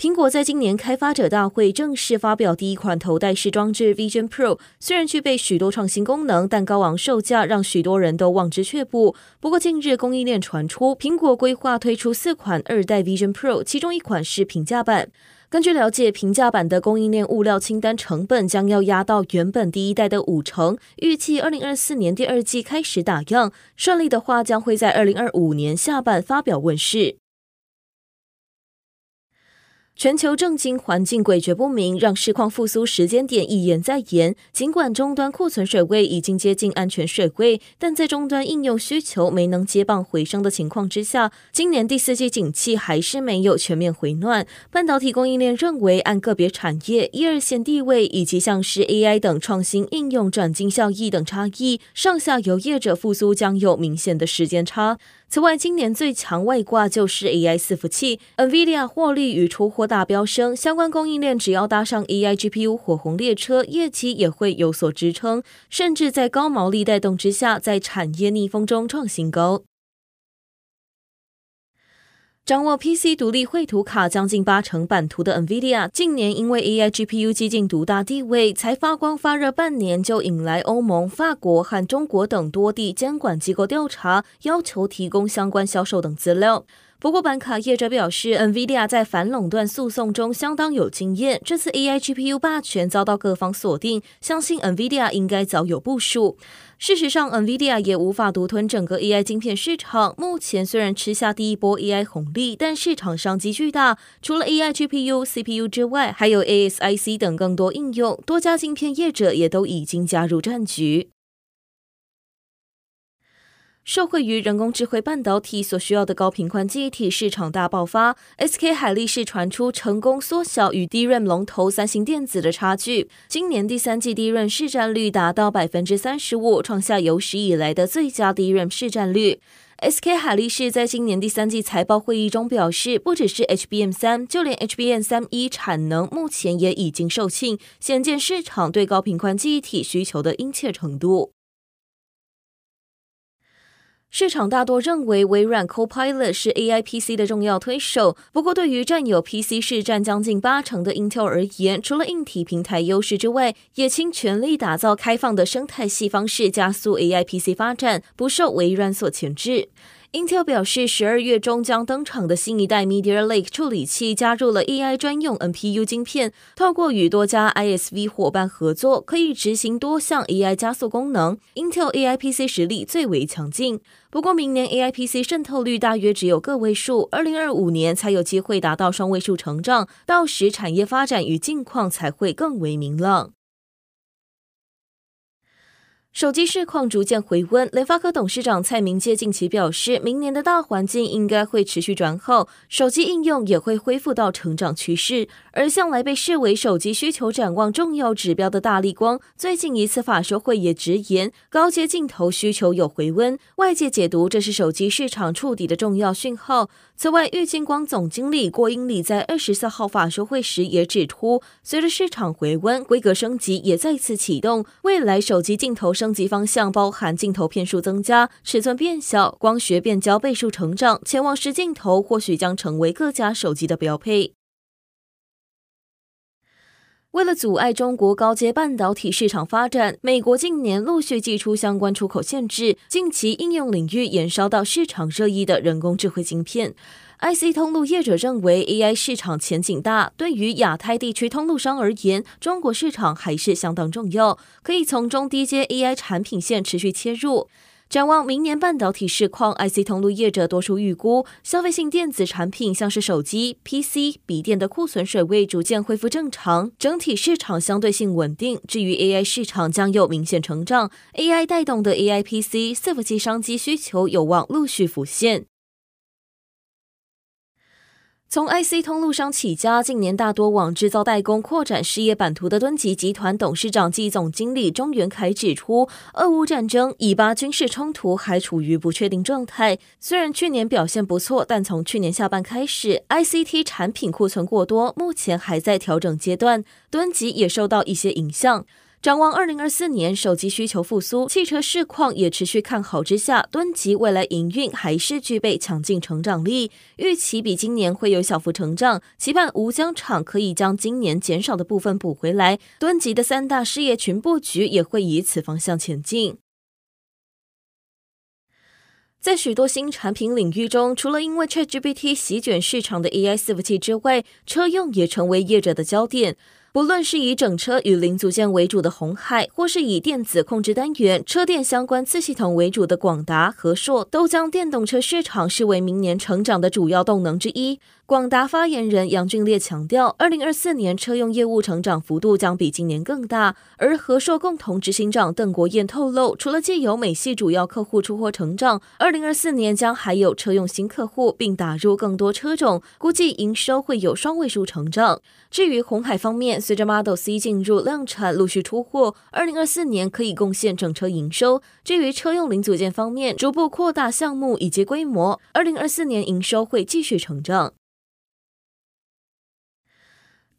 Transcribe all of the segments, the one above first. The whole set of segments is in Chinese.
苹果在今年开发者大会正式发表第一款头戴式装置 Vision Pro，虽然具备许多创新功能，但高昂售价让许多人都望之却步。不过近日供应链传出，苹果规划推出四款二代 Vision Pro，其中一款是平价版。根据了解，平价版的供应链物料清单成本将要压到原本第一代的五成，预计二零二四年第二季开始打样，顺利的话将会在二零二五年下半发表问世。全球政经环境诡谲不明，让市况复苏时间点一延再延。尽管终端库存水位已经接近安全水位，但在终端应用需求没能接棒回升的情况之下，今年第四季景气还是没有全面回暖。半导体供应链认为，按个别产业一二线地位以及像是 AI 等创新应用转进效益等差异，上下游业者复苏将有明显的时间差。此外，今年最强外挂就是 AI 伺服器，NVIDIA 获利与出货大飙升，相关供应链只要搭上 AI GPU 火红列车，业绩也会有所支撑，甚至在高毛利带动之下，在产业逆风中创新高。掌握 PC 独立绘图卡将近八成版图的 NVIDIA，近年因为 AI GPU 激进独大地位，才发光发热半年就引来欧盟、法国和中国等多地监管机构调查，要求提供相关销售等资料。不过，板卡业者表示，NVIDIA 在反垄断诉讼中相当有经验。这次 AI GPU 霸权遭到各方锁定，相信 NVIDIA 应该早有部署。事实上，NVIDIA 也无法独吞整个 AI 晶片市场。目前虽然吃下第一波 AI 红利，但市场商机巨大。除了 AI GPU、CPU 之外，还有 ASIC 等更多应用。多家晶片业者也都已经加入战局。受惠于人工智慧半导体所需要的高频宽记忆体市场大爆发，SK 海力士传出成功缩小与 DRAM 龙头三星电子的差距。今年第三季 DRAM 市占率达到百分之三十五，创下有史以来的最佳 DRAM 市占率。SK 海力士在今年第三季财报会议中表示，不只是 HBM 三，就连 HBM 三一产能目前也已经售罄，显见市场对高频宽记忆体需求的殷切程度。市场大多认为微软 Copilot 是 AI PC 的重要推手，不过对于占有 PC 市占将近八成的 Intel 而言，除了硬体平台优势之外，也倾全力打造开放的生态系方式，加速 AI PC 发展，不受微软所牵制。Intel 表示，十二月中将登场的新一代 Meteor Lake 处理器加入了 AI 专用 NPU 晶片，透过与多家 ISV 伙伴合作，可以执行多项 AI 加速功能。Intel AI PC 实力最为强劲，不过明年 AI PC 渗透率大约只有个位数，二零二五年才有机会达到双位数成长，到时产业发展与境况才会更为明朗。手机市况逐渐回温，联发科董事长蔡明介近期表示，明年的大环境应该会持续转好，手机应用也会恢复到成长趋势。而向来被视为手机需求展望重要指标的大力光，最近一次法说会也直言，高阶镜头需求有回温，外界解读这是手机市场触底的重要讯号。此外，玉晶光总经理郭英礼在二十四号法说会时也指出，随着市场回温，规格升级也再次启动，未来手机镜头升级方向包含镜头片数增加、尺寸变小、光学变焦倍数成长，潜望式镜头或许将成为各家手机的标配。为了阻碍中国高阶半导体市场发展，美国近年陆续祭出相关出口限制。近期应用领域延烧到市场热议的人工智慧晶片，IC 通路业者认为 AI 市场前景大。对于亚太地区通路商而言，中国市场还是相当重要，可以从中低阶 AI 产品线持续切入。展望明年半导体市况，IC 通路业者多数预估，消费性电子产品像是手机、PC、笔电的库存水位逐渐恢复正常，整体市场相对性稳定。至于 AI 市场将有明显成长，AI 带动的 AI PC 伺服器商机需求有望陆续浮现。从 IC 通路商起家，近年大多往制造代工扩展事业版图的敦吉集团董事长暨总经理钟元凯指出，俄乌战争、以巴军事冲突还处于不确定状态。虽然去年表现不错，但从去年下半开始，ICT 产品库存过多，目前还在调整阶段，敦吉也受到一些影响。展望二零二四年，手机需求复苏，汽车市况也持续看好之下，敦吉未来营运还是具备强劲成长力，预期比今年会有小幅成长，期盼吴江厂可以将今年减少的部分补回来。敦吉的三大事业群布局也会以此方向前进。在许多新产品领域中，除了因为 ChatGPT 席卷市场的 AI 伺服器之外，车用也成为业者的焦点。不论是以整车与零组件为主的鸿海，或是以电子控制单元、车电相关次系统为主的广达、和硕，都将电动车市场视为明年成长的主要动能之一。广达发言人杨俊烈强调，二零二四年车用业务成长幅度将比今年更大。而和硕共同执行长邓国彦透露，除了借由美系主要客户出货成长，二零二四年将还有车用新客户，并打入更多车种，估计营收会有双位数成长。至于红海方面，随着 Model C 进入量产，陆续出货，二零二四年可以贡献整车营收。至于车用零组件方面，逐步扩大项目以及规模，二零二四年营收会继续成长。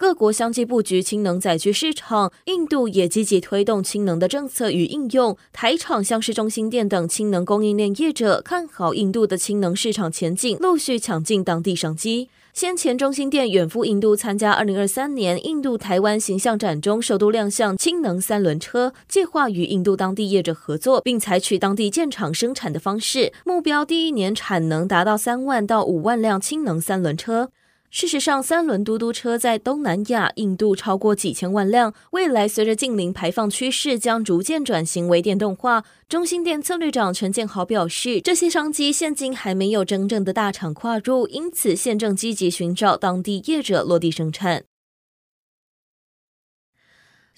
各国相继布局氢能载具市场，印度也积极推动氢能的政策与应用。台厂像是中兴电等氢能供应链业者看好印度的氢能市场前景，陆续抢进当地商机。先前中兴电远赴印度参加二零二三年印度台湾形象展中，首度亮相氢能三轮车，计划与印度当地业者合作，并采取当地建厂生产的方式，目标第一年产能达到三万到五万辆氢能三轮车。事实上，三轮嘟嘟车在东南亚、印度超过几千万辆。未来随着近零排放趋势，将逐渐转型为电动化。中心电策略长陈建豪表示，这些商机现今还没有真正的大厂跨入，因此现正积极寻找当地业者落地生产。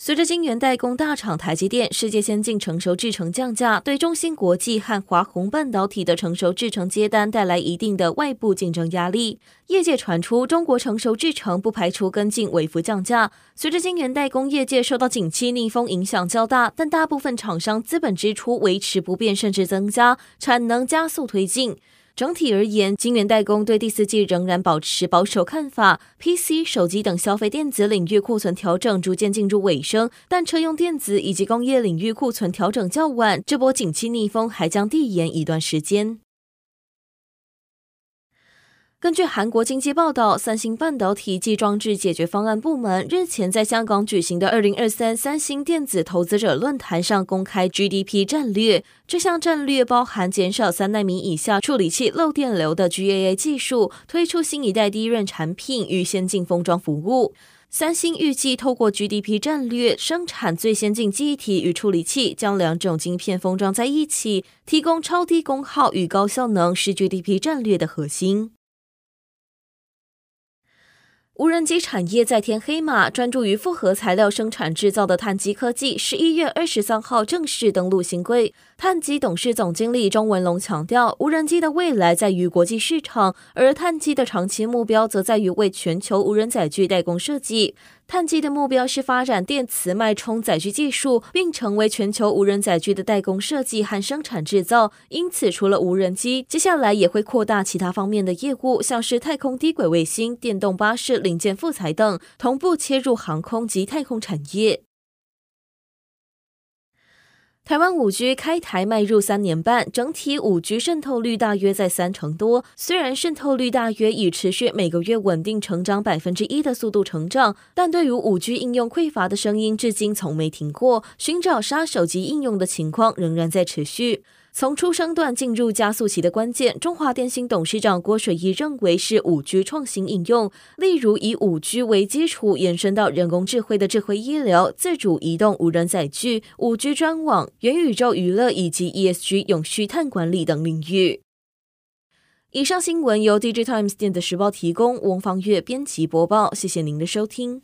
随着晶圆代工大厂台积电、世界先进成熟制程降价，对中芯国际和华虹半导体的成熟制程接单带来一定的外部竞争压力。业界传出，中国成熟制程不排除跟进微幅降价。随着晶圆代工业界受到景气逆风影响较大，但大部分厂商资本支出维持不变，甚至增加，产能加速推进。整体而言，晶圆代工对第四季仍然保持保守看法。PC、手机等消费电子领域库存调整逐渐进入尾声，但车用电子以及工业领域库存调整较晚，这波景气逆风还将递延一段时间。根据韩国经济报道，三星半导体及装置解决方案部门日前在香港举行的二零二三三星电子投资者论坛上公开 GDP 战略。这项战略包含减少三纳米以下处理器漏电流的 GAA 技术，推出新一代低润产品与先进封装服务。三星预计透过 GDP 战略生产最先进记忆体与处理器，将两种晶片封装在一起，提供超低功耗与高效能，是 GDP 战略的核心。无人机产业再添黑马，专注于复合材料生产制造的碳基科技，十一月二十三号正式登陆新贵。碳基董事总经理张文龙强调，无人机的未来在于国际市场，而碳基的长期目标则在于为全球无人载具代工设计。碳基的目标是发展电磁脉冲载具技术，并成为全球无人载具的代工设计和生产制造。因此，除了无人机，接下来也会扩大其他方面的业务，像是太空低轨卫星、电动巴士零件复材等，同步切入航空及太空产业。台湾五 G 开台迈入三年半，整体五 G 渗透率大约在三成多。虽然渗透率大约以持续每个月稳定成长百分之一的速度成长，但对于五 G 应用匮乏的声音至今从没停过。寻找杀手级应用的情况仍然在持续。从出生段进入加速期的关键，中华电信董事长郭水义认为是五 G 创新应用，例如以五 G 为基础延伸到人工智慧的智慧医疗、自主移动无人载具、五 G 专网、元宇宙娱乐以及 ESG 永续碳管理等领域。以上新闻由 DigiTimes 电子时报提供，翁方月编辑播报，谢谢您的收听。